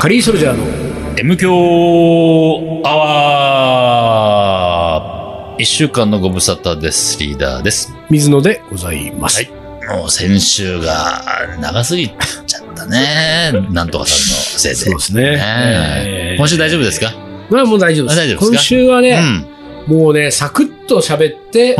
カリーソルジャーの M 強アワー一週間のご無沙汰です。リーダーです。水野でございます。はいもう先週が長すぎちゃったね。なんとかさんのせいで。そうですね。ねえ今週大丈夫ですか？まあもう大丈夫です。あ大丈夫ですか？今週はうね、ん。もうね、サクッと喋って、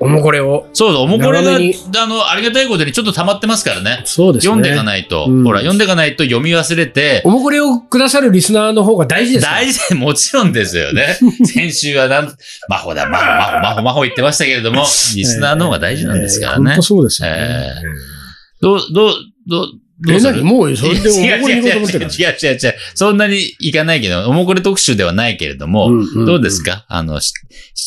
おもこれを。そうそう、もうこれが、あの、ありがたいことにちょっと溜まってますからね。そうですね。読んでいかないと、うんほら、読んでいかないと読み忘れて、おもこれをくださるリスナーの方が大事です。大事、もちろんですよね。先週はなん、マホだ、マホ、マホ、マホ、マホ言ってましたけれども、リスナーの方が大事なんですからね本当。そうですよね。えどう、どう、どう、どえ、うする？何もうそれでおうこれ違う違う違うに行こうと思ってる違う違う違う。そんなにいかないけど、おもこれ特集ではないけれども、のどうですか？あの、し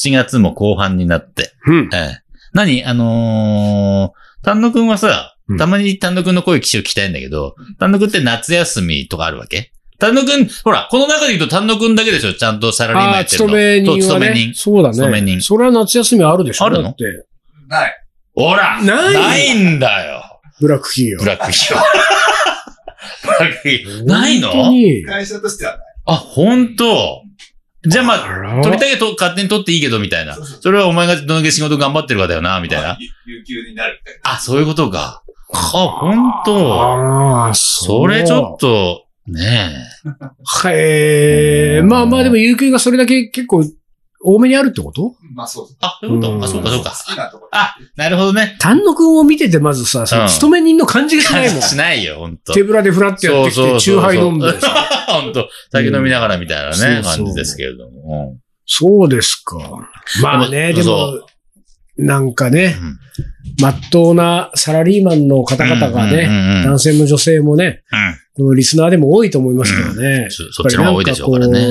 7月も後半になって。うん。ええ何？あのー、丹野くんはさうん、たまに丹野くんの声聞きたいんだけど、丹野くんって夏休みとかあるわけ？丹野くん、ほら、この中で言うと丹野くんだけでしょ？ちゃんとサラリーマンやってるの。勤め人はねそう勤め人。。そうだ勤め人ね。それは夏休みあるでしょ？あるの？だって。ない。ほらないないんだよブラック企業ブ。ラック企業。ブラック企業。ないの？会社としてはない。あ、本当じゃあまあ、ら取りたいけど勝手に取っていいけど、みたいな。そうそうそれはお前がどのだけ仕事頑張ってるかだよな、みたいな。有有給になるみたいあ、そういうことか。あ、本当ああ、それちょっと、ねと。へえ。まあまあでも、有給がそれだけ結構多めにあるってこと？な。まあそうそう。あ、そういうこと？うんあ、そうかそうか。好きなところ。あ、なるほどね。丹野くんを見ててまずさ、そのうん勤め人の感じがしないもん。しないよ、本当手ぶらでフラッとやってきて、チューハイ飲んでさ。本当酒飲みながらみたいなね、感じですけれども。そうですか。まあね、でも、なんかねう、んまっとうなサラリーマンの方々がね、男性も女性もね、うんこのリスナーでも多いと思いますけどね。そそっちの方が多いでしょうからね。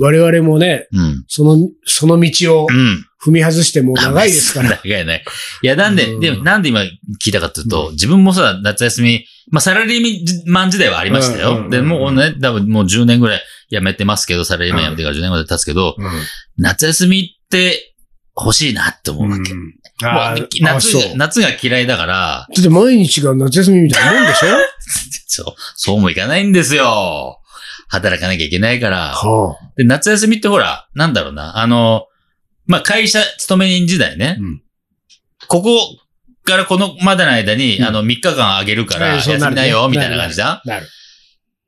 我々もね、うん。その、その道をうん。踏み外してもう長いですから。長いね。いや、なんで、うんでも、なんで今聞いたかというと、自分もさ、夏休み、まあ、サラリーマン時代はありましたよ。で、もうね、多分もう10年ぐらい辞めてますけど、サラリーマン辞めてから10年ぐらい経つけど、うん夏休みって欲しいなって思うわけ。うんもあ夏が、夏が嫌いだから、だって毎日が夏休みみたいなもんでしょ？そう、そうもいかないんですよ。働かなきゃいけないから。はあ。で、夏休みってほら、なんだろうな、あの、まあ、会社勤め人時代ね。うんここからこのまでの間に、うんあの、3日間あげるから、休みなよ、みたいな感じじゃんなる。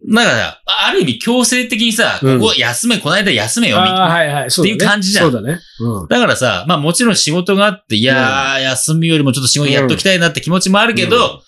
だから、ある意味強制的にさ、うんここ休め、この間休めよ、みたいな。はいはい。そうだね。っていう感じじゃんそうだね。うん。だからさ、まあもちろん仕事があって、いやー、休みよりもちょっと仕事やっときたいなって気持ちもあるけど、うん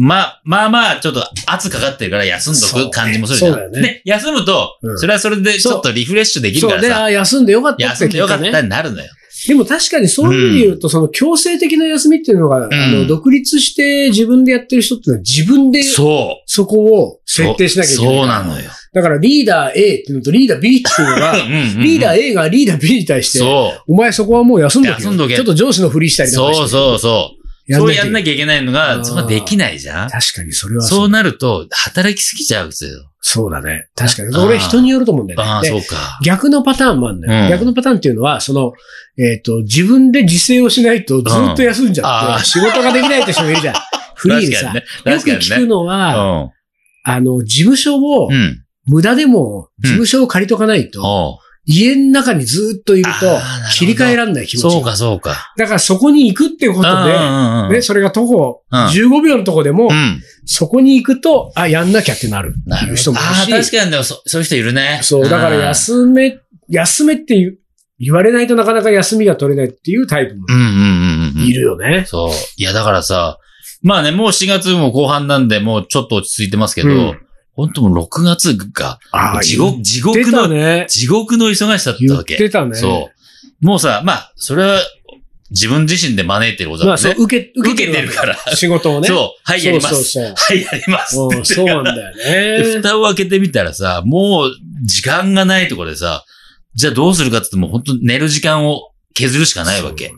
まあ、まあまあ、ちょっと圧かかってるから休んどく感じもするじゃん。ねで、休むと、うんそれはそれでちょっとリフレッシュできるからさ、あ、休んでよかったって休んでよかったになるのよ。でも確かにそういう意味で言うと、その強制的な休みっていうのが、あの、独立して自分でやってる人っていうのは自分でそう。そこを設定しなきゃいけない。そうなのよ。だからリーダー A っていうのとリーダー B っていうのが、リーダー A がリーダー B に対して。お前そこはもう休んどけよ。休んどけちょっと上司のふりしたりなんかして。そうそうそう。そうやんなきゃいけないのあが、ーそんなできないじゃん確かにそれはそそううなると、働きすぎちゃうんですよ。そうだね。確かに。俺人によると思うんだよね。ああ、でそうか。逆のパターンもあるんだよ。うん逆のパターンっていうのは、その、えっ、と、自分で自制をしないとずっと休んじゃって、仕事ができないって人もいるじゃん。フリーでさ。確かにね。よく聞くね。のは、うあの、事務所を。無駄でも、事務所を借りとかないと、家の中にずっといると切り替えらんない気持ちがそうか、そうか。だからそこに行くってことうんで、ね、それが徒歩うん15秒のとこでもう、ん。そこに行くと、あ、やんなきゃってなるないるう人もいるし、確かにでもそ、そういう人いるね。そう、だからうん休め、休めって言う言われないとなかなか休みが取れないっていうタイプもうんうんうんうん。いるよね。そう。いや、だからさ、まあね、もう4月も後半なんで、もうちょっと落ち着いてますけど、うん本当もう6月が、あ地獄、地獄の、たね。地獄の忙しさだった言っわけ。てたね。そう。もうさ、まあ、それは自分自身で招いてることまあ、そうだね。、受け、受けてるから。仕事をね。そう。はい、やります。そうそうはい、やります。そう。なんだでよね。蓋を開けてみたらさ、もう時間がないところでさ、じゃあどうするかって言っても本当寝る時間を削るしかないわけ。だか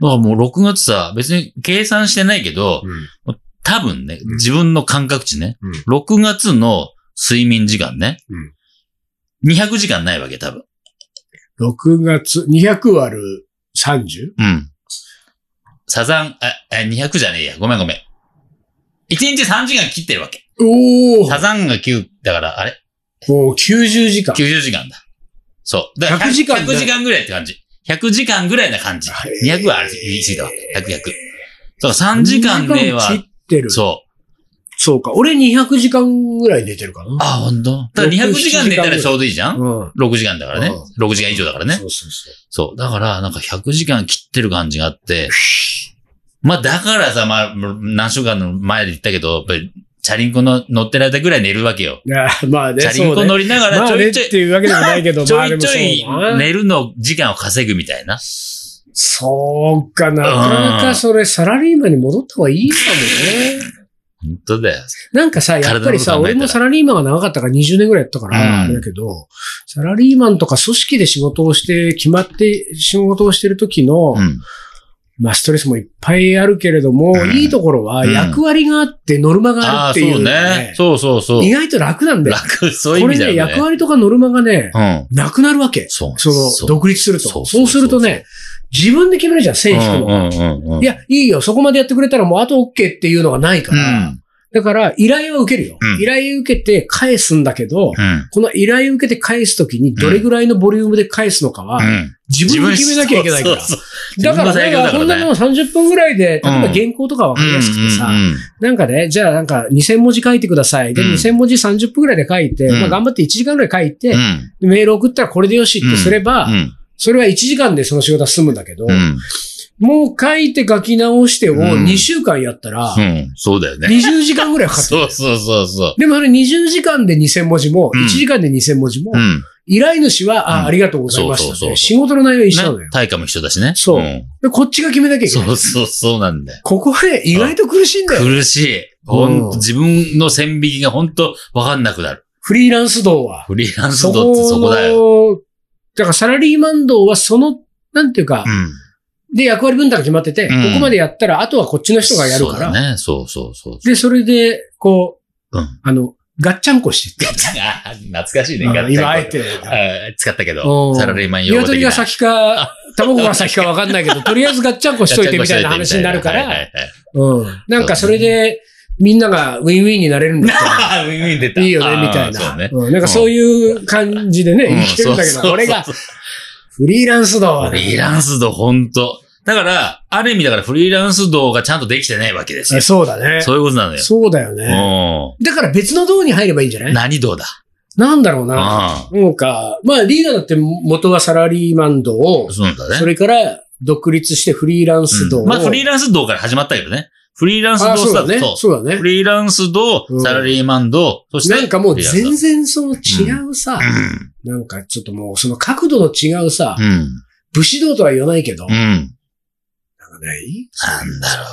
らもう6月さ、別に計算してないけど、うん多分ね、うん自分の感覚値ね、うん6月の睡眠時間ね、うん200時間ないわけ、多分。6月、200割る 30? うん。サザン、あ、あ200じゃねえや。ごめんごめん。1日3時間切ってるわけ。おおサザンが9だから、あれ？もう90時間。?90 時間だ。そう。だから100時間だ100時間ぐらいって感じ。100時間ぐらいな感じ。へー200はあれ、言い過ぎたわ。100、100。そう、3時間では切、ってる。そう。そうか。俺200時間ぐらい寝てるかな。あ、本当？だから200時間寝たらちょうどいいじゃん？うん。?6 時間だからね。6時間以上だからねそ。うそうそう。そう。だから、なんか100時間切ってる感じがあって、まあだからさ、まあ、何週間の前で言ったけど、やっぱり、チャリンコの乗ってる間ぐらい寝るわけよ。いや、まあね、チャリンコ乗りながらちょいちょい、ていうわけでもないけど、ちょいちょい寝るの時間を稼ぐみたいな。そうかな。なかなかそれサラリーマンに戻った方がいいかもね。本当だよ。なんかさ、やっぱりさ、俺もサラリーマンが長かったから20年ぐらいやったから、うんあれだけど、サラリーマンとか組織で仕事をして、決まって仕事をしてる時の、うん。まあストレスもいっぱいあるけれども、うんいいところはうん役割があってノルマがあるっていうそうねね。そうそうそう。意外と楽なんだよ。楽、そういうこれね、意味だよね。役割とかノルマがね、うん。なくなるわけ。そう。その、独立すると。そうするとね、自分で決めるじゃん、線引くのが。うんうんうんうん。いや、いいよ、そこまでやってくれたらもうあと OK っていうのがないから。うん。だから、依頼は受けるよ。うん依頼受けて返すんだけど、うん。この依頼受けて返すときにどれぐらいのボリュームで返すのかは、うん。自分で決めなきゃいけないから。そうそうそうだから、自分の裁量だかこんなもん30分ぐらいで、例えばうん原稿とかわかりやすくてさ、なんかね、じゃあなんか2000文字書いてください。で、うん2000文字30分ぐらいで書いて、うんまあ頑張って1時間ぐらい書いて、メール送ったらこれでよしってすれば、うん。それは1時間でその仕事は済むんだけど、うん。もう書いて書き直してをうん2週間やったら、うん。そうだよね。20時間ぐらいかかってるそうそうそうそう。でもあれ20時間で2000文字も、うん1時間で2000文字も、うん。依頼主は、うんあ、ありがとうございましたね。そうそうそう仕事の内容一緒なのよ。ね対価も一緒だしね。そうんでこっちが決めなきゃいけない。そうそう、そうなんだよ。ここで意外と苦しいんだよ。苦しい。ほんと、自分の線引きが本当わかんなくなる。フリーランス道は。フリーランスそ度ってそこだよ。よ。だからサラリーマン道はその、なんていうか、うん。で役割分担が決まってて、うんここまでやったら、あとはこっちの人がやるから。そうだね。そうそうそう。で、それで、こう、うん。あの、ガッチャンコしていって。あ懐かしいね。うんガッチャンコ今あえて。あ使ったけうど、んサラリーマン用語的な鶏が先か、卵が先かわかんないけど、とりあえずガッチャンコしといてみたいな話になるから、はいはいはいうん。なんかそれで、みんながウィンウィンになれるんだったら、あ ウィンウィン出た。いいよね、みたいな。うん。なんかそういう感じでね、うん生きてるんだけど、そうそう俺がフリーランス道はねフリーランス度、ほんと。だから、ある意味だからフリーランス度がちゃんとできてないわけですよ。そうだね。そういうことなのよ。そうだよね。うだから別の道に入ればいいんじゃない？ん。何度だ？なんだろうな。うなんか、まあリーダーだって元はサラリーマン道をん。、そうだね。それから独立してフリーランス道を。うんまあ、フリーランス道から始まったけどね。フリーランス道あ、そうだね。そうそうだねフ。リーランス道う、んサラリーマン道、そして。なんかもう全然。然その違うさ、なんかちょっともうその角度の違うさ、うん。武士道とは言わないけど、うん。うん。なんかない？なんだろ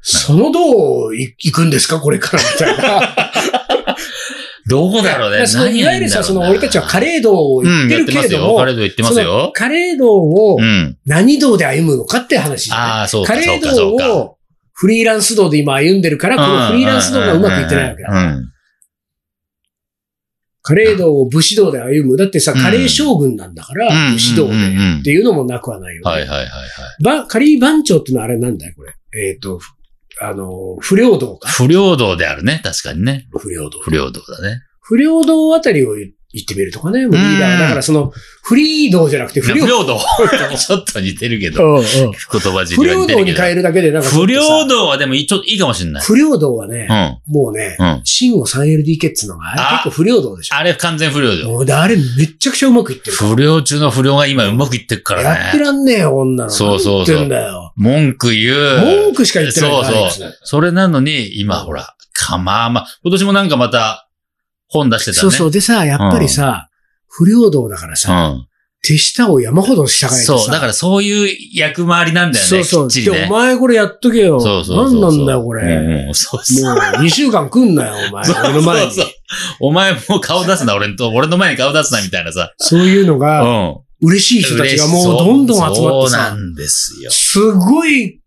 その道行くんですか？これからみたいな。う。どこだろうね。そのいわゆるさ、その俺たちはカレー道を言ってるけれども、うん、やってますよ。カレー道言ってますそのよ。カレー道をうん。何道で歩むのかって話、ねああ、そうか、カレーそうか、そうか。道をフリーランス道で今歩んでるから、このフリーランス道がうまくいってないわけだ。うん。カレー道を武士道で歩む。だってさ、うんカレー将軍なんだから、うん武士道でっていうのもなくはないよね。はいはいはいはい。ば、カリー番長ってのはあれなんだよ、これ。えっ、と、ふあの、不良道か。不良道であるね。確かにね。不良道。不良道だね。不良道あたりを言行ってみるとかね、もうリーダー。うんだからその、フリー道じゃなくて不良不良道。ちょっと似てるけど。うんうん言葉尻不良は似てるけど。道に変えるだけでなんか不良道はでもいいちょっといいかもしれない。不良道はねう、ん。もうね、うん。新を 3LDK っつうのが、あれあ結構不良道でしょ。あれ完全不良道。もうであれめっちゃくちゃうまくいってる。不良中の不良が今うまくいってるからやってね。らんねえよ、女の子。そうそうそう何言ってんだよ。文句言う。文句しか言ってないそうそう。それなのに、今ほら、かまあまあ、今年もなんかまた本出してたね。そうそう。でさ、やっぱりさ、不良道だからさ、うん。手下を山ほど従えてさ。そう。だからそういう役回りなんだよね。そうそう。ねお。前これやっとけよ。そうそうそうそう。何なんだよ、これ。うんうんそうそう。もう、2週間来んなよ、お前。俺の前に。そうそうお前もう顔出すな、俺と、俺の前に顔出すな、みたいなさ。そういうのうが、ん。嬉しい人たちがもうどんどん集まってそうなさ、んですよ。すごい、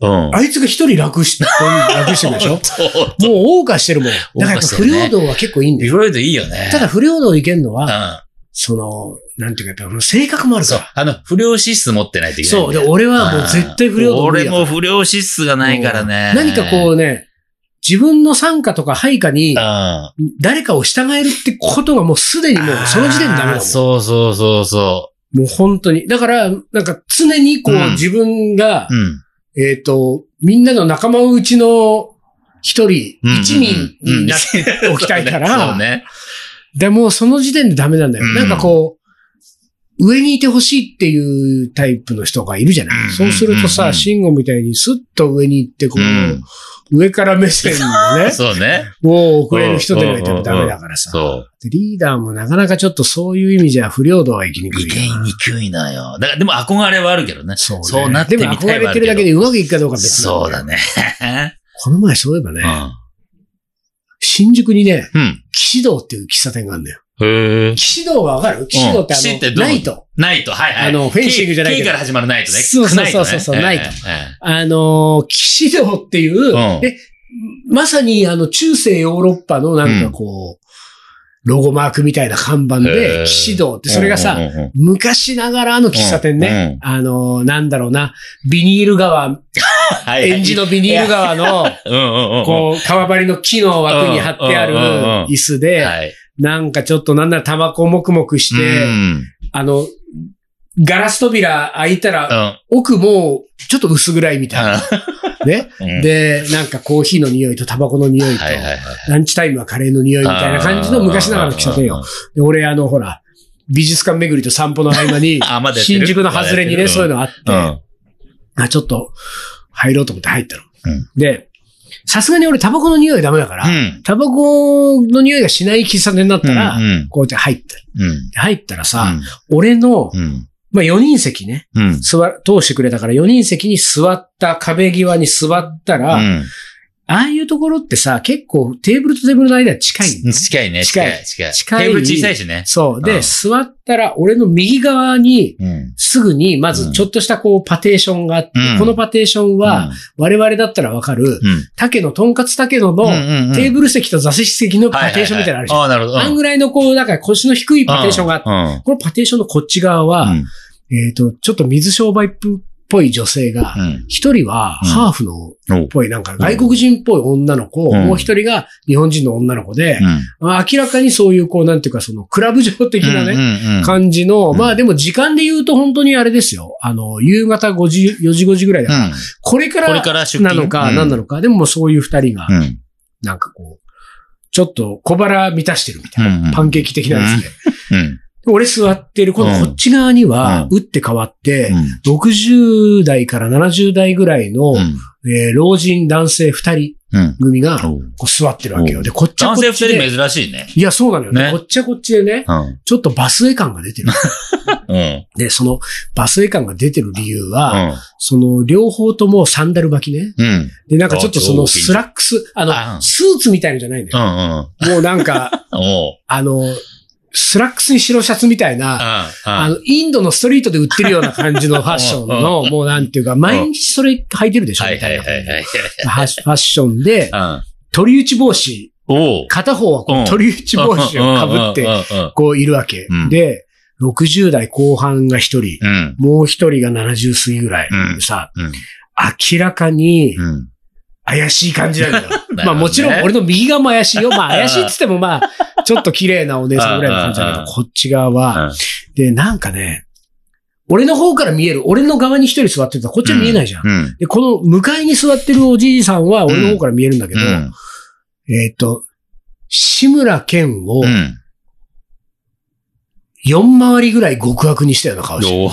うん。あいつが一人楽し、楽してるでしょ？もう謳歌してるもん。だからやっぱ不良道は結構いいんだよ。リフロイドいいよね。ただ不良道いけんのは、うん。その、なんていうか、やっぱ性格もあるそうか。あの、不良資質持ってないといら。けないそう。で。俺はもう絶対不良道俺も不良資質がないからね。何かこうね、自分の参加とか配下にあ誰かを従えるってことがもうすでにもうその時点でダメだもん。そうそうそうそもう本当に。だから、なんか常にこう、うん自分がう。、うん。えっ、と、みんなの仲間内の一人、うん一味になっておきたいから。でもうその時点でダメなんだよ。うんなんかこう、上にいてほしいっていうタイプの人がいるじゃない。うんそうするとうんさ、慎吾みたいにスッと上に行って、こう、うん上から目線でね、そうね。もう送れる人でないとダメだからさ。そう。でリーダーもなかなかちょっとそういう意味じゃ不良度は生きにくい意よな。見にくいのよ。だから、でも憧れはあるけどね。そうねそうなってみたいでも憧れてるだけでうまくいくかどうか別そうだね。ね。この前そういえばね、う新宿にね、ん。うん。騎士道っていう喫茶店があるんだよ。へえ。騎士道はわかる？騎士道ってあの、騎士ってどうナイト。ナイト、はいはい。あのフェンシングじゃないけ K どから始まるナイトね。そうそうそうそうそう。ね。ナイト。あのー、騎士道っていう、ん。で、まさにあの、中世ヨーロッパのなんかこう、ロゴマークみたいな看板へで、ー。騎士道って、えそれがさ、うんうんうん昔ながらの喫茶店ね。あのー、なんだろうな、ビニール革、はいはい。エンジのビニール革の、うんうんうん。こう、革張りの木の枠に貼ってあるうんうんうんうん。椅子で、はい。なんかちょっとなんならタバコもくもくして、うんあの、ガラス扉開いたら、うん。奥もう、ちょっと薄暗いみたいな。ね？うん、で、なんかコーヒーの匂いとタバコの匂いと、はいはいはい。ランチタイムはカレーの匂いみたいな感じの昔ながらの喫茶店よ。で、俺あの、ほら、美術館巡りと散歩の合間に 新宿の外れにね、そういうのあって、うん。あ、ちょっと、入ろうと思って入ったの。うんで、さすがに俺タバコの匂いダメだから、うん。タバコの匂いがしない喫茶店だったら、うんうんこうやって入った。うん。入ったらさ、俺の、うん。まあ4人席ね、うん。座、通してくれたから4人席に座った壁際に座ったら、うん。ああいうところってさ、結構テーブルとテーブルの間近いんだよ近いね。近い近い。近い。テーブル小さいしね。そう。で、うん座ったら、俺の右側に、うん。すぐに、まずちょっとしたこう、パテーションがあって、うんこのパテーションは、我々だったらわかる、うん、竹の、とんかつ竹野の、うんテーブル席と座席席のパテーションみたいなのあるじゃん。ああ、なるほど。あんぐらいのこう、だから腰の低いパテーションがあって、うん。このパテーションのこっち側は、うん。えっ、と、ちょっと水商売っぽい女性がう、ん。一人はうんハーフのおっぽい、なんか外国人っぽい女の子、うんもう一人が日本人の女の子で、うん。明らかにそういうこう、なんていうか、その、クラブ上的なね、ね感じの、うんまあでも時間で言うと本当にあれですよ。あの、夕方5時、4時5時ぐらいだから、うん。これからなのかうん何なのか、でももうそういう二人がう、ん。なんかこう、ちょっと小腹満たしてるみたいな、パンケーキ的なで。うん。俺座ってる、このこっち側には、う打って変わって、うん。60代から70代ぐらいの、うん。えー老人男性二人うん。組が、こおうう座ってるわけよ。で、こっちは男性こっちで。二人珍しいね。いや、そうなのよ。ねこっちはこっちでね、うん。ちょっとバスエ感が出てる。うん。で、そのバスエ感が出てる理由は、うん。その両方ともサンダル履きね。うん。で、なんかちょっとそのスラックス、ああの、スーツみたいのじゃないんだうよ。ん。うん。もうなんか。あの、スラックスに白シャツみたいな、ああの、インドのストリートで売ってるような感じのファッションの、うんもうなんていうか、毎日それ履いてるでしょはいみたいな。ファッションで、うん。取り打ち帽子。片方はこうんう取り打ち帽子を被って、て。こういるわけうん。で、60代後半が一人、うん。もう一人が70過ぎぐらいさ、うん。明らかにうん。怪しい感じなんだよ。ねまあもちろん俺の右側も怪しいよ。まあ怪しいっつってもまあ、ちょっと綺麗なお姉さんぐらいの感じだけど、こっち側は、うんで、なんかね、俺の方から見える、俺の側に一人座ってたらこっちは見えないじゃん。うん。で、この向かいに座ってるおじいさんは俺の方から見えるんだけど、うん。えっ、と、志村けんをうん。4回りぐらい極悪にしたような顔してお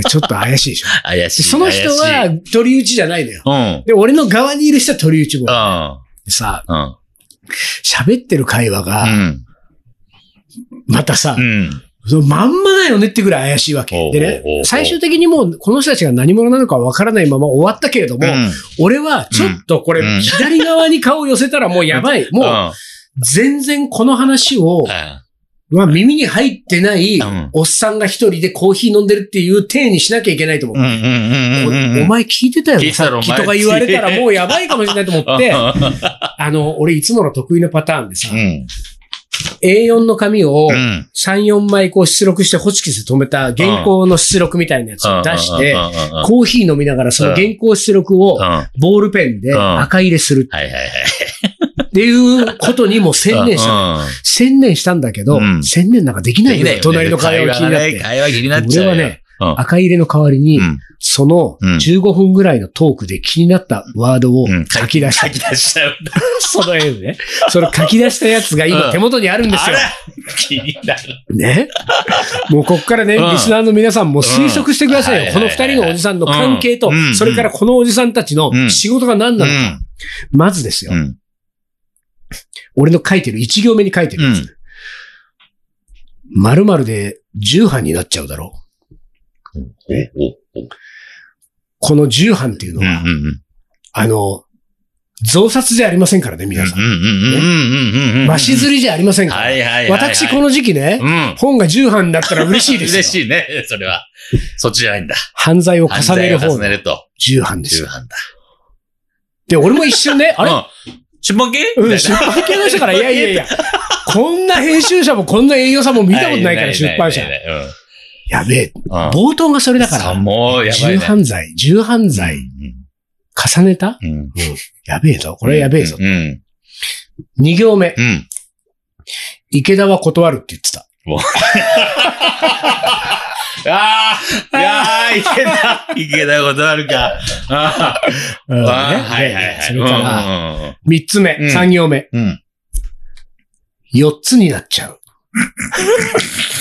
うて、ちょっと怪しいでしょ。怪しい。でその人は取り打ちじゃないのよ。うん。で、俺の側にいる人は取り打ちも。うん。でさ、うん。喋ってる会話うが、ん。またさう、ん。そのまんまだよねってぐらい怪しいわけ。でね最終的にもうこの人たちが何者なのかわからないまま終わったけれども、うん。俺はちょっとこれ、うん左側に顔を寄せたらもうやばい。もう全然この話を、まあ耳に入ってないうん。おっさんが一人でコーヒー飲んでるっていう体にしなきゃいけないと思う。おお前聞いてたよね、さっきとか言われたらもうやばいかもしれないと思って、あの、俺いつもの得意なパターンでさ、うん。A4 の紙をうん。3、4枚こう出力してホチキスで止めた原稿の出力みたいなやつを出してコーヒー飲みながらその原稿出力をボールペンで赤入れするいはいはい。っていうことにもう専念した専念したんだけどうん、専念なんかできないよ。隣の会話が気になって。会話気になっちゃうよ。俺はね、うん赤入れの代わりにう、んそのうん15分ぐらいのトークで気になったワードをうん書き出した書。き出しちゃうんだ。その絵ね。それ書き出したやつが今手元にあるんですよ。気になる。ね？もうこっからね、うんリスナーの皆さんも推測してくださいよ。うんこの二人のおじさんの関係とうん、それからこのおじさんたちのうん仕事が何なのか。まずですよう。ん。俺の書いてる、一行目に書いてるやうんつ。〇〇で重版になっちゃうだろう。この重版っていうのうんうんは、うん。あの、増刷じゃありませんからね、皆さん。うんうんうんうんうん。和紙刷りじゃありませんから。はいはいはいはい。私この時期ね、うん。本が重版だったら嬉しいですよ。嬉しいね、それは。そっちじゃないんだ。犯罪を重ねる方の重版ですよ。重版だ。で、俺も一瞬ね、あれ？うん出版系うん、出版系の人から、いやいやいや、こんな編集者もこんな営業さんも見たことないから、出版社。やべえ。うん。冒頭がそれだから、もう、やばいね。重犯罪、重犯罪、重ねた？うん。うん。やべえぞ。これやべえぞ。うん。二行目、うん。池田は断るって言ってた。ああいやー、池田、池田ことあるか。ああー、はいはいはい。それから、ら、三つ目う、ん三行目、うん。うん。四つになっちゃう。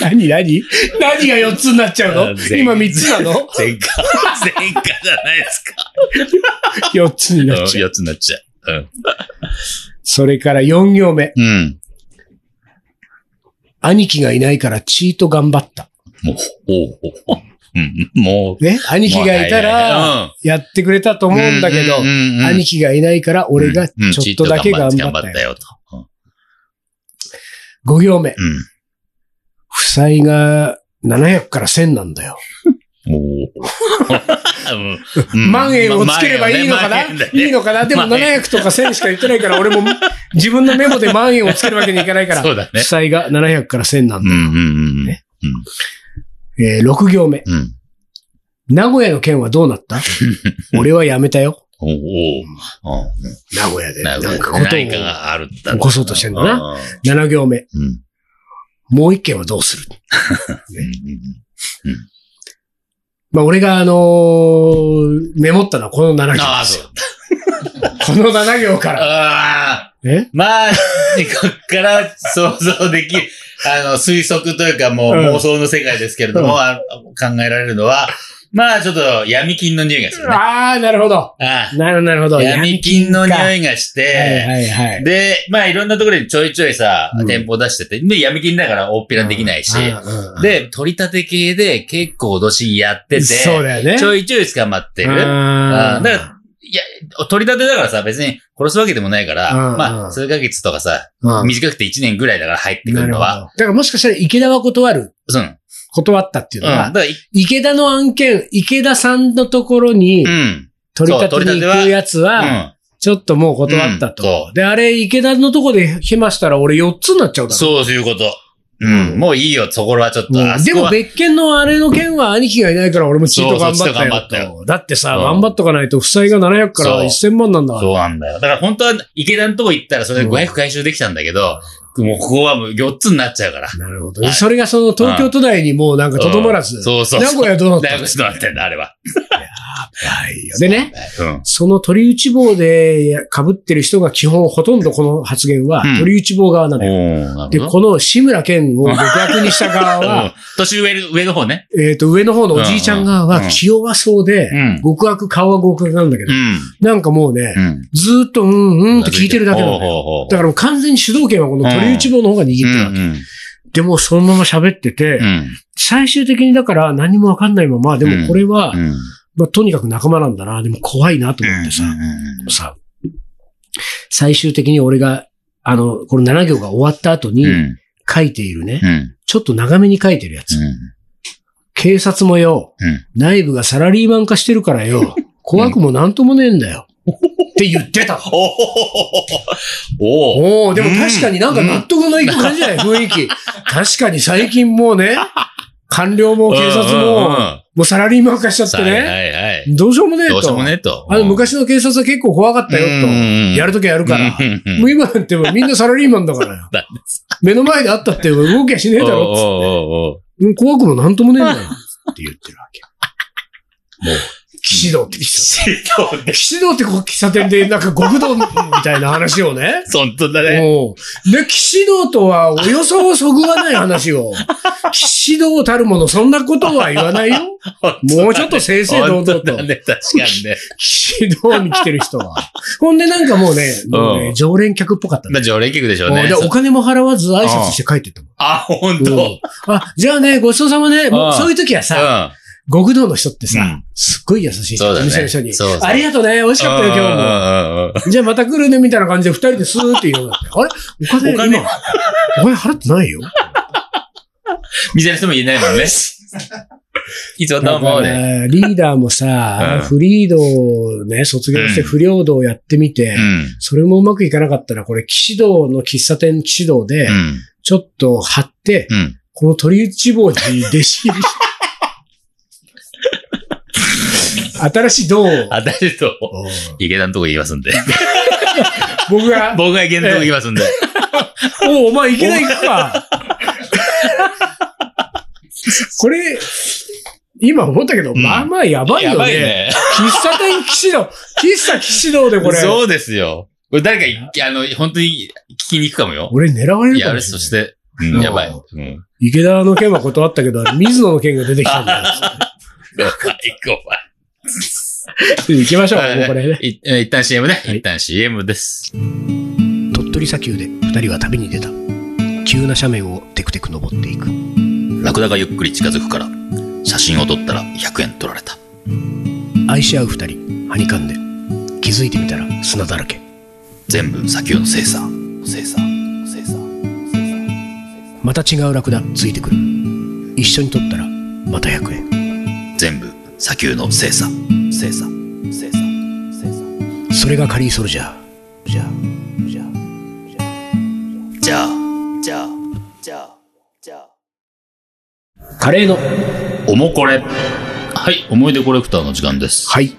何何？何が四つになっちゃうの？今三つなの？前科、前科じゃないですか。四つになっちゃう。四つになっちゃう。それから四行目、うん。うん。兄貴がいないからチート頑張った。もう、おうおううん、もう。ね兄貴がいたら、やってくれたと思うんだけど、兄貴がいないから俺がちょっとだけ頑張ったよ。よと。5行目。うん。負債が700から1000なんだよ。万円をつければいいのかな、いいのかな？でも万円700とか1000しか言ってないから、俺も自分のメモで万円をつけるわけにいかないから、負。債が700から1000なんだよ。うんうんうん。ねえー6行目。うん。名古屋の件はどうなった？俺は辞めたよ。おお。名古屋で。ななんかこと何かがあるんだ起こそうとしてんだなな。7行目。うん。もう一件はどうする？うんまあ俺があのーメモったのはこの7行ですよそう。。この7行から。ああ。え？まあ、こっから想像できる、あの、推測というかもううん妄想の世界ですけれども、うんあ考えられるのは、まあちょっと闇金の匂いがするね。ああ、なるほど。ああなるほど、なるほど。闇金の匂いいがしはいて、はいはい。で、まあいろんなところにちょいちょいさ、うん店舗出してて、で、闇金だから大っぴらできないし、うんうんで、取り立て系で結構脅しやってて、そうだよね。ちょいちょい捕まってる。だから、取り立てだからさ、別に殺すわけでもないから、うんまあ、数ヶ月とかさ、うん短くて1年ぐらいだから入ってくなるのは。だからもしかしたら池田は断る、うん。断ったっていううん。のは、池田の案件、池田さんのところにうん。取り立てに行くやつうは、ん。ちょっともう断ったうんとそ。で、あれ、池田のとこで暇したら俺4つになっちゃうだろ。そういうこと。ううんん。もういいよ、そこはちょっと。うんでも別件のあれの件は兄貴がいないから俺もチート頑張っよったたよと。だってさ、うん頑張っとかないと負債が700から1000万なんだから。そうなんだよ。だから本当は池田のとこ行ったらそれで500回収できたんだけど、もうここはもう4つになっちゃうから。なるほどね。はいそれがその東京都内にもうなんかとどまらず、うんそうそうそう。名古屋どうなった名古屋どうなってんだ、あれは。はいよでね、うん。その取り打ち棒で被ってる人が基本ほとんどこの発言はうん取り打ち棒側なのよ。で、おーなるほど。この志村けんを極悪にした側うんは、年上、上の方ね。えっと、上の方のおじいちゃん側はうんうん気弱そうで、うん。極悪、顔は極悪なんだけど、うん。なんかもうね、うん。ずーっとうんうんって聞いてるだけなのだからもう完全に主導権はこの取り打ち棒の方が握ってるわけ。うんでもそのまま喋ってて、うん。最終的にだから何もわかんないまま、でもこれは、うん。まあ、とにかく仲間なんだな、でも怖いなと思ってさ、さ、最終的に俺が、あの、この7行が終わった後にうん。書いているね、うん。ちょっと長めに書いてるやつ。うん。警察もよ、うん内部がサラリーマン化してるからよ、怖くもなんともねえんだよ。って言ってた。おおおでも確かになんか納得のいく感じじゃない雰囲気。確かに最近もうね、官僚も警察も、もうサラリーマン化しちゃってはいね、はいはい。どうしようもねえとどうしようも。ねえと。あの昔の警察は結構怖かったよと。やるときはやるから。うんもう今なんてみんなサラリーマンだから よだ。目の前であったって動きゃしねえだろっつって。怖くもなんともねえんだよ。って言ってるわけ。もう、騎士道って喫茶店。騎士道ってこう喫茶店でなんか極道みたいな話をね。本当だね。もう。で、騎士道とはおよそそぐわない話を。騎士道たるもの、そんなことは言わないよ。もうちょっと正々堂々とね、確かにね。騎士道に来てる人は。ほんでなんかもうね、もうねうん常連客っぽかった常連客でしょうね。で、お金も払わず挨拶して帰ってったもん。あ、本うん当。あ、じゃあね、ごちそうさまね。もううんそういう時はさ、極道の人ってさうん、すっごい優しいそうだねお店の人にそうそう。ありがとうね、美味しかったよ、今日も。じゃあまた来るね、みたいな感じで二人でスーって言う。あれ？お金、お金？今、お金払ってないよ？店の人も言えないもんね。いつもどうもで。らリーダーもさ、うんフリードをね、卒業してうん不良道をやってみて、うん。それもうまくいかなかったら、これ、騎士道の喫茶店騎士道でう、ん。ちょっと貼って、うん。この鳥内坊に弟子入りして、新しい道を、あたりと、池田のとこ行きますんで。僕が、僕が池田のとこ行きますんで。おお、お前いけない行くか。これ、今思ったけど、うんまあまあやばいよね。やばいね。喫茶店騎士道、喫茶騎士道でこれ、そうですよ。これ誰かい、あの、本当に聞きに行くかもよ。俺狙われるかもしれない。として。うん、やばい。うん。池田の件は断ったけど、水野の件が出てきたんだよ。やばい、怖い。行きましょう、もうこれね。い一旦 CM ね。はい一旦 CM です。鳥取砂丘で二人は旅に出た。急な斜面をテクテク登っていく。ラクダがゆっくり近づくから、写真を撮ったら100円取られた。愛し合う二人、はにかんで。気づいてみたら砂だらけ。全部砂丘の精査。精査。精査。また違うラクダついてくる。一緒に撮ったらまた100円。全部砂丘の精査。精査。精査。精査。それがカリーソルジャー。じゃあ、じゃあ。じゃあ、じゃあ、じゃあ、じゃ。カレーの。おもこれ。はい、思い出コレクターの時間です。はい。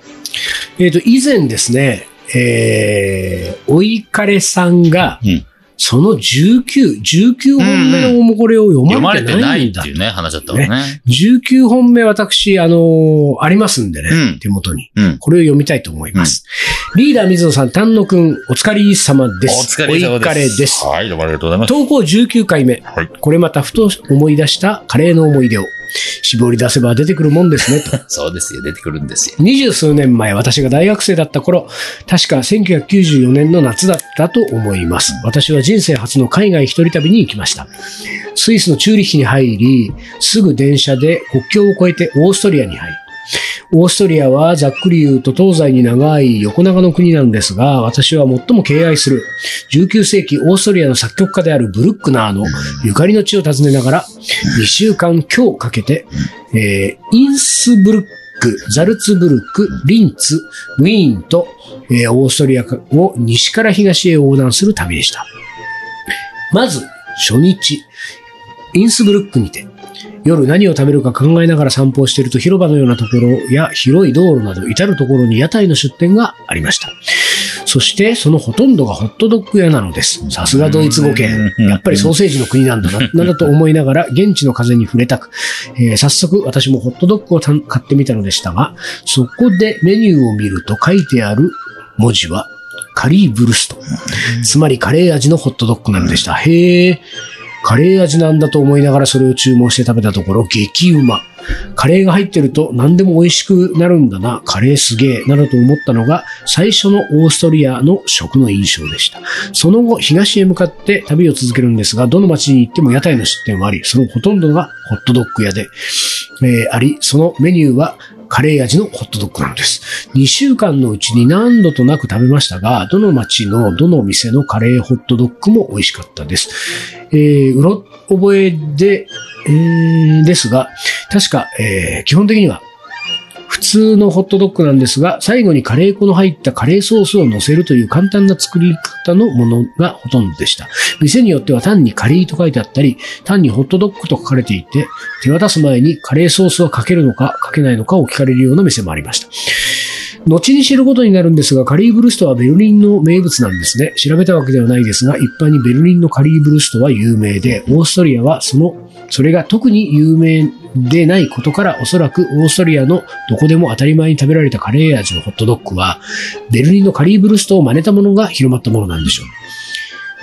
えっ、と、以前ですね、えー、おいかれさん。が、うん。その19、19本目のおもこれを読読ままれてれてないいなんだ。っていうね、話だったもんね。19本目私、あのーありますんでね、うん手元に。うん。これを読みたいと思います。リーダー水野さん、丹野くん、お疲れ様です。お疲れ様です。おいかれです。はい、どうもありがとうございます。投稿19回目。はいこれまたふと思い出したカレーの思い出を。絞り出せば出てくるもんですね、と。そうですよ、出てくるんですよ。二十数年前、私が大学生だった頃、確か1994年の夏だったと思います。私は人生初の海外一人旅に行きました。スイスのチューリッヒに入り、すぐ電車で国境を越えてオーストリアに入る。オーストリアはざっくり言うと東西に長い横長の国なんですが、私は最も敬愛する19世紀オーストリアの作曲家であるブルックナーのゆかりの地を訪ねながら、2週間今日かけて、えーインスブルック、ザルツブルック、リンツ、ウィーンと、えーオーストリアを西から東へ横断する旅でした。まず、初日、インスブルックにて、夜何を食べるか考えながら散歩をしていると広場のようなところや広い道路など至るところに屋台の出店がありました。そしてそのほとんどがホットドッグ屋なのです。さすがドイツ語圏。やっぱりソーセージの国なんだな、なんだと思いながら現地の風に触れたく、えー早速私もホットドッグをた買ってみたのでしたが、そこでメニューを見ると書いてある文字はカリーブルスト。つまりカレー味のホットドッグなのでした。へえ。カレー味なんだと思いながらそれを注文して食べたところ、激うま。カレーが入ってると何でも美味しくなるんだな。カレーすげえ。などと思ったのが最初のオーストリアの食の印象でした。その後、東へ向かって旅を続けるんですが、どの町に行っても屋台の出店はあり、そのほとんどがホットドッグ屋で、えーあり、そのメニューはカレー味のホットドッグなんです。2週間のうちに何度となく食べましたが、どの街のどの店のカレーホットドッグも美味しかったです。えーうろ覚えで、えーですが、確か、えー基本的には、普通のホットドッグなんですが、最後にカレー粉の入ったカレーソースを乗せるという簡単な作り方のものがほとんどでした。店によっては単にカリーと書いてあったり、単にホットドッグと書かれていて、手渡す前にカレーソースはかけるのかかけないのかを聞かれるような店もありました。後に知ることになるんですが、カリーブルストはベルリンの名物なんですね。調べたわけではないですが、一般にベルリンのカリーブルストは有名で、オーストリアはその、それが特に有名でないことから、おそらくオーストリアのどこでも当たり前に食べられたカレー味のホットドッグは、ベルリンのカリーブルストを真似たものが広まったものなんでしょ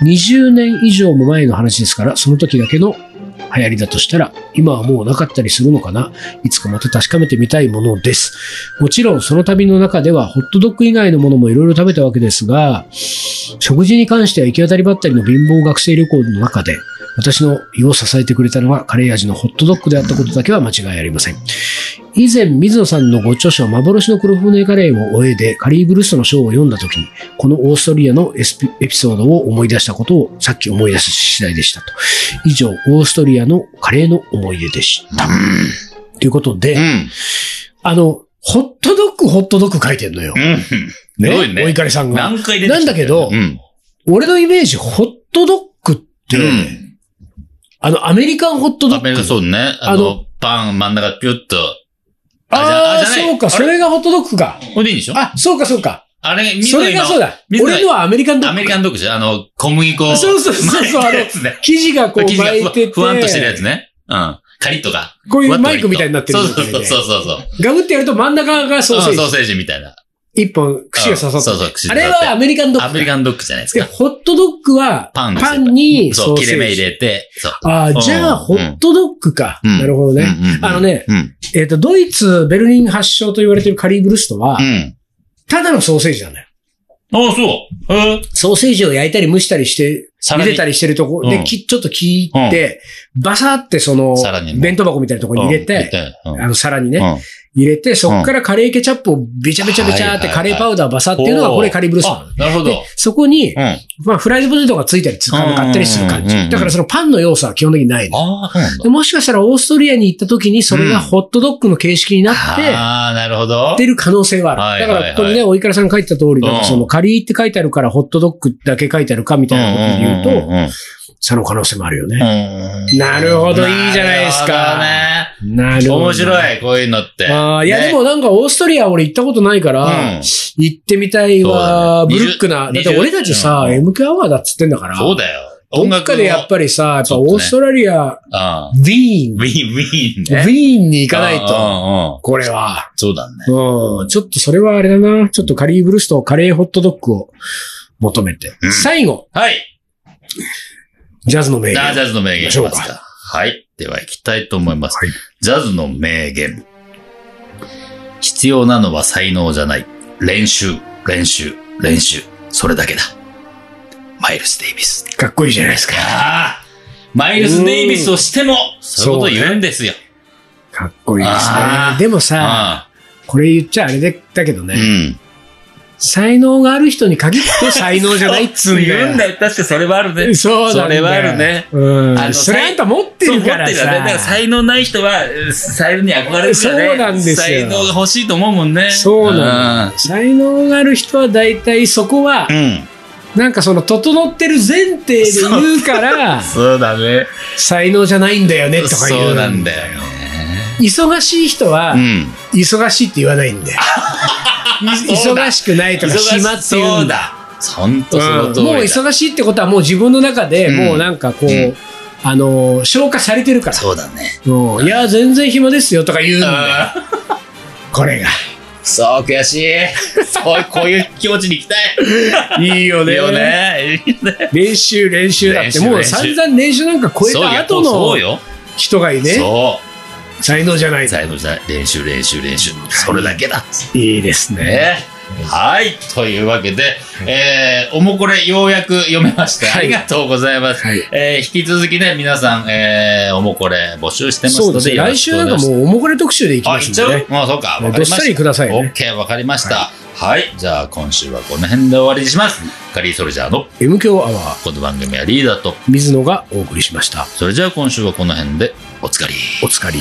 う。20年以上も前の話ですから、その時だけの流行りだとしたら、今はもうなかったりするのかないつかまた確かめてみたいものです。もちろんその旅の中ではホットドッグ以外のものもいろいろ食べたわけですが、食事に関しては行き当たりばったりの貧乏学生旅行の中で、私の胃を支えてくれたのはカレー味のホットドッグであったことだけは間違いありません。以前、水野さんのご著書、幻の黒船カレーを終えで、カリーブルストの章を読んだときに、このオーストリアのエスピエピソードを思い出したことをさっき思い出す次第でしたと。以上、オーストリアのカレーの思い出でした。ということで、うん。あの、ホットドッグ、ホットドッグ書いてんのよ。うん。すごいね。お怒りさんが。何回出てきたなんだけどうん。俺のイメージ、ホットドッグって、うんあの、アメリカンホットドッグ。アメリカそうね。ああのの、パン真ん中ピュッと。ああ、そうか、あれ？それがホットドッグか。これでいいんでしょ？あ、そうか、そうか。あれ、水それがそうだ。俺のはアメリカンドッグ。アメリカンドッグじゃんあの、小麦粉。そうそうそうそう巻いたやつね。生地がこう巻いてて、ふわんとしてるやつね。うん。カリッとか。こういうマイクみたいになってるそうそうそうそうそう。ガブってやると真ん中がソーセージ。ソーセージみたいな。一本、串が刺さってる。そうそう、串あれはアメリカンドッグ。アメリカンドッグじゃないですで、か。ホットドッグは、パンパンにそう、ソーセージ。切れ目入れて、そう。ああ、じゃあ、ホットドッグか。うんなるほどね。うんあのね、うん。えっ、と、ドイツ、ベルリン発祥と言われているカリーブルストは、うん。ただのソーセージなんだよ。ああ、そう。へえ。ソーセージを焼いたり蒸したりして、茹でたりしてるところで、うんきちょっと切って、バサってその弁当箱みたいなところに入れて、うんあの、皿にね、うん入れて、そこからカレーケチャップをべちゃべちゃべちゃってカレーパウダーバサっていうのがこれカリーブルストなのあ、なるほど。で、そこにまあ、フライドポテトがついたりつかなかったりする感じ。だからそのパンの要素は基本的にない。もしかしたらオーストリアに行った時にそれがホットドッグの形式になって、ああ、なるほど。出る可能性はある。だから、ここにね、おいからさんが書いてた通りその、カリーって書いてあるから、ホットドッグだけ書いてあるかみたいなことで言うと、うんその可能性もあるよね。うんなるほどいいじゃないですかななるほど。るほどね。面白い、こういうのって。ああ、いや、ねでもなんかオーストリア俺行ったことないから、うん行ってみたいわ、ねブルックな。だって20俺たちさ、うん MK アワーだっつってんだから、そうだよ。どっかでやっぱりさ、やっぱオーストラリア。ウィーン、ウィーン、ウィーンウね。ィーンに行かないと、うんうんうんこれは。そうだね。うん。ちょっとそれはあれだな。ちょっとカリーブルスト、カレーホットドッグを求めて。うん最後、はい。ジャズの名言。あジャズの名言いきますか。はい。では行きたいと思います。はいジャズの名言。必要なのは才能じゃない。練習、練習、練習。それだけだ。マイルス・デイビス。かっこいいじゃないですか。マイルス・デイビスをしても、そういうこと言うんですよ。かっこいいです。ねでもさ、あこれ言っちゃあれでだけどあね、うん。才能がある人に限って才能じゃないっつうんだよ。言うんだよ。確かそれはあるね。そうだよ。それはあるね。うん。あのそれあんた持ってるからさ。持ってるよね。だから才能ない人は、才能に憧れるからね。そうなんですよ才能が欲しいと思うもんね。そうなんだ。才能がある人は大体そこはう、ん。なんかその整ってる前提で言うから、そうだね。才能じゃないんだよねとか言う。そうなんだよね。忙しい人はう、ん。忙しいって言わないんだよ。いそうだ忙しくないとか暇って言うんだ。そうだ。ほんとその通りだ。うんもう忙しいってことはもう自分の中でうんもうなんかこう、うんあのー消化されてるから。そうだね。うんいや、全然暇ですよとか言うんだよ。これが。そう、悔しい。そう、こういう気持ちに行きたい。いいよいいよね。いいね。練習練習だって、もう散々練習なんか超えた後の。人がいね、そ才能じゃなう。い。才能じゃない。練習、練習、練習。それだけだ。いいですね。ね。はい。というわけで、えー、おもこれようやく読めました。はいありがとうございます。はい。えー、引き続きね、皆さん、えー、おもこれ募集してますので、ね。来週なんかもうおもこれ特集でいきあ、ますんでねいっちゃう。もうそうか。わかりました。どっさりくださいねオッケー、わかりました。はい。じゃあ、今週はこの辺で終わりにします。カリーソルジャーの M 強アワー、この番組はリーダーと、水野がお送りしました。それじゃあ今週はこの辺でおつかり。おつかり。